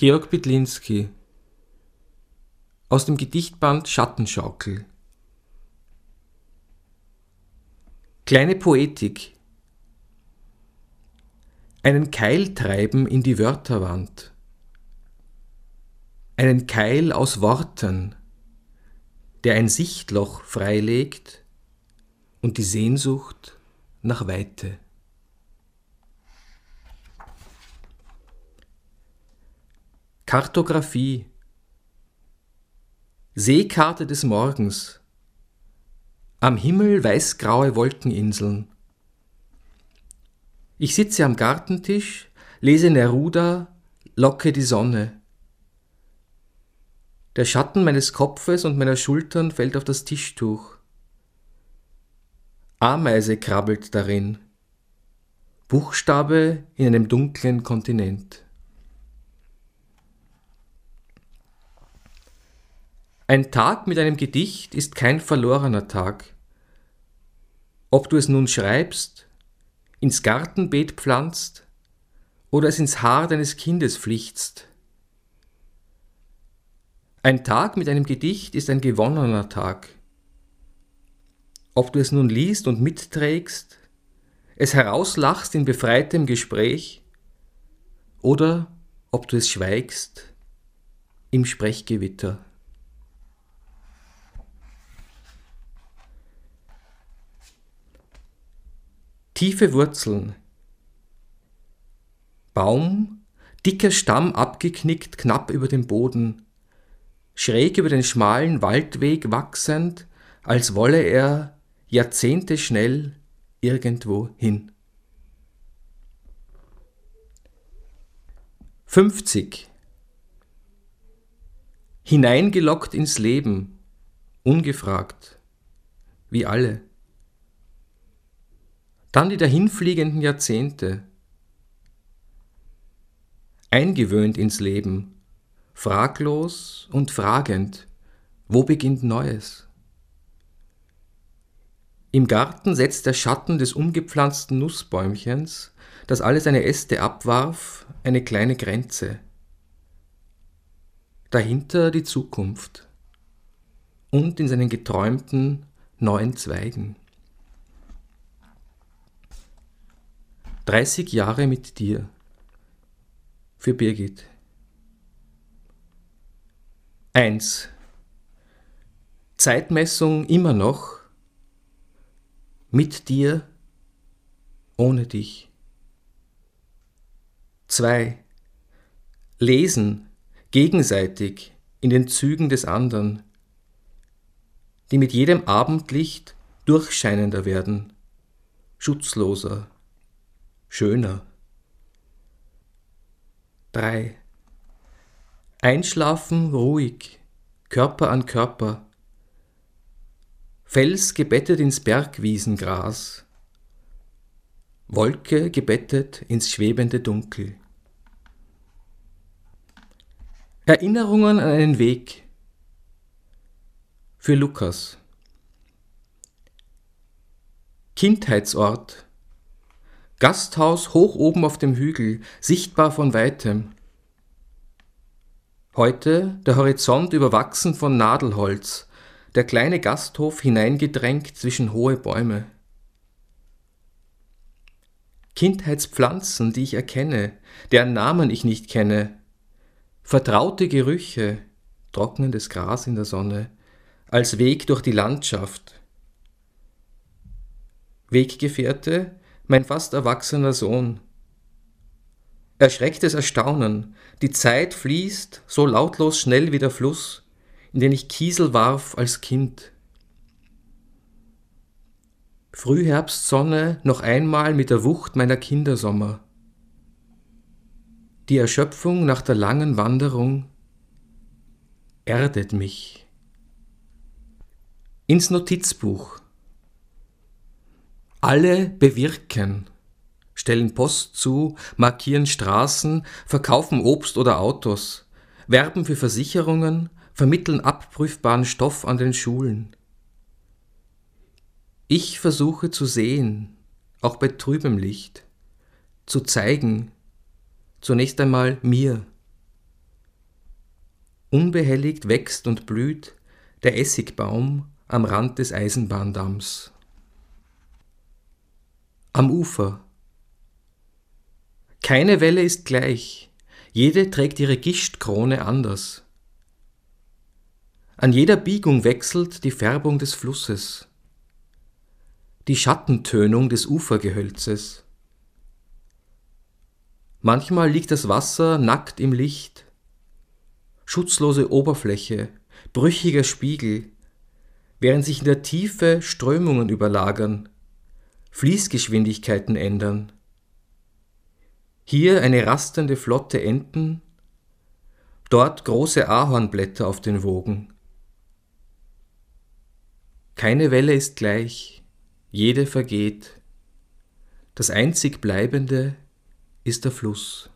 Georg Bitlinski aus dem Gedichtband Schattenschaukel. Kleine Poetik. Einen Keil treiben in die Wörterwand. Einen Keil aus Worten, der ein Sichtloch freilegt und die Sehnsucht nach Weite. Kartographie Seekarte des Morgens Am Himmel weißgraue Wolkeninseln Ich sitze am Gartentisch, lese Neruda, locke die Sonne. Der Schatten meines Kopfes und meiner Schultern fällt auf das Tischtuch. Ameise krabbelt darin. Buchstabe in einem dunklen Kontinent. Ein Tag mit einem Gedicht ist kein verlorener Tag. Ob du es nun schreibst, ins Gartenbeet pflanzt oder es ins Haar deines Kindes pflichtst. Ein Tag mit einem Gedicht ist ein gewonnener Tag. Ob du es nun liest und mitträgst, es herauslachst in befreitem Gespräch oder ob du es schweigst im Sprechgewitter. Tiefe Wurzeln. Baum, dicker Stamm abgeknickt knapp über dem Boden, schräg über den schmalen Waldweg wachsend, als wolle er Jahrzehnte schnell irgendwo hin. 50. Hineingelockt ins Leben, ungefragt, wie alle. Dann die dahinfliegenden Jahrzehnte. Eingewöhnt ins Leben, fraglos und fragend, wo beginnt Neues? Im Garten setzt der Schatten des umgepflanzten Nussbäumchens, das alle seine Äste abwarf, eine kleine Grenze. Dahinter die Zukunft und in seinen geträumten neuen Zweigen. 30 Jahre mit dir. Für Birgit. 1. Zeitmessung immer noch. Mit dir, ohne dich. 2. Lesen, gegenseitig, in den Zügen des anderen, die mit jedem Abendlicht durchscheinender werden, schutzloser, schöner. 3. Einschlafen ruhig, Körper an Körper. Fels gebettet ins Bergwiesengras. Wolke gebettet ins schwebende Dunkel. Erinnerungen an einen Weg. Für Lukas. Kindheitsort Gasthaus hoch oben auf dem Hügel, sichtbar von weitem. Heute der Horizont überwachsen von Nadelholz, der kleine Gasthof hineingedrängt zwischen hohe Bäume. Kindheitspflanzen, die ich erkenne, deren Namen ich nicht kenne, vertraute Gerüche, trocknendes Gras in der Sonne, als Weg durch die Landschaft. Weggefährte, mein fast erwachsener Sohn. Erschrecktes Erstaunen, die Zeit fließt so lautlos schnell wie der Fluss, in den ich Kiesel warf als Kind. Frühherbstsonne noch einmal mit der Wucht meiner Kindersommer. Die Erschöpfung nach der langen Wanderung erdet mich. Ins Notizbuch alle bewirken, stellen Post zu, markieren Straßen, verkaufen Obst oder Autos, werben für Versicherungen, vermitteln abprüfbaren Stoff an den Schulen. Ich versuche zu sehen, auch bei trübem Licht, zu zeigen, zunächst einmal mir, Unbehelligt wächst und blüht der Essigbaum am Rand des Eisenbahndamms. Am Ufer. Keine Welle ist gleich, jede trägt ihre Gischtkrone anders. An jeder Biegung wechselt die Färbung des Flusses, die Schattentönung des Ufergehölzes. Manchmal liegt das Wasser nackt im Licht, schutzlose Oberfläche, brüchiger Spiegel, während sich in der Tiefe Strömungen überlagern, Fließgeschwindigkeiten ändern. Hier eine rastende Flotte Enten, dort große Ahornblätter auf den Wogen. Keine Welle ist gleich, jede vergeht. Das einzig Bleibende ist der Fluss.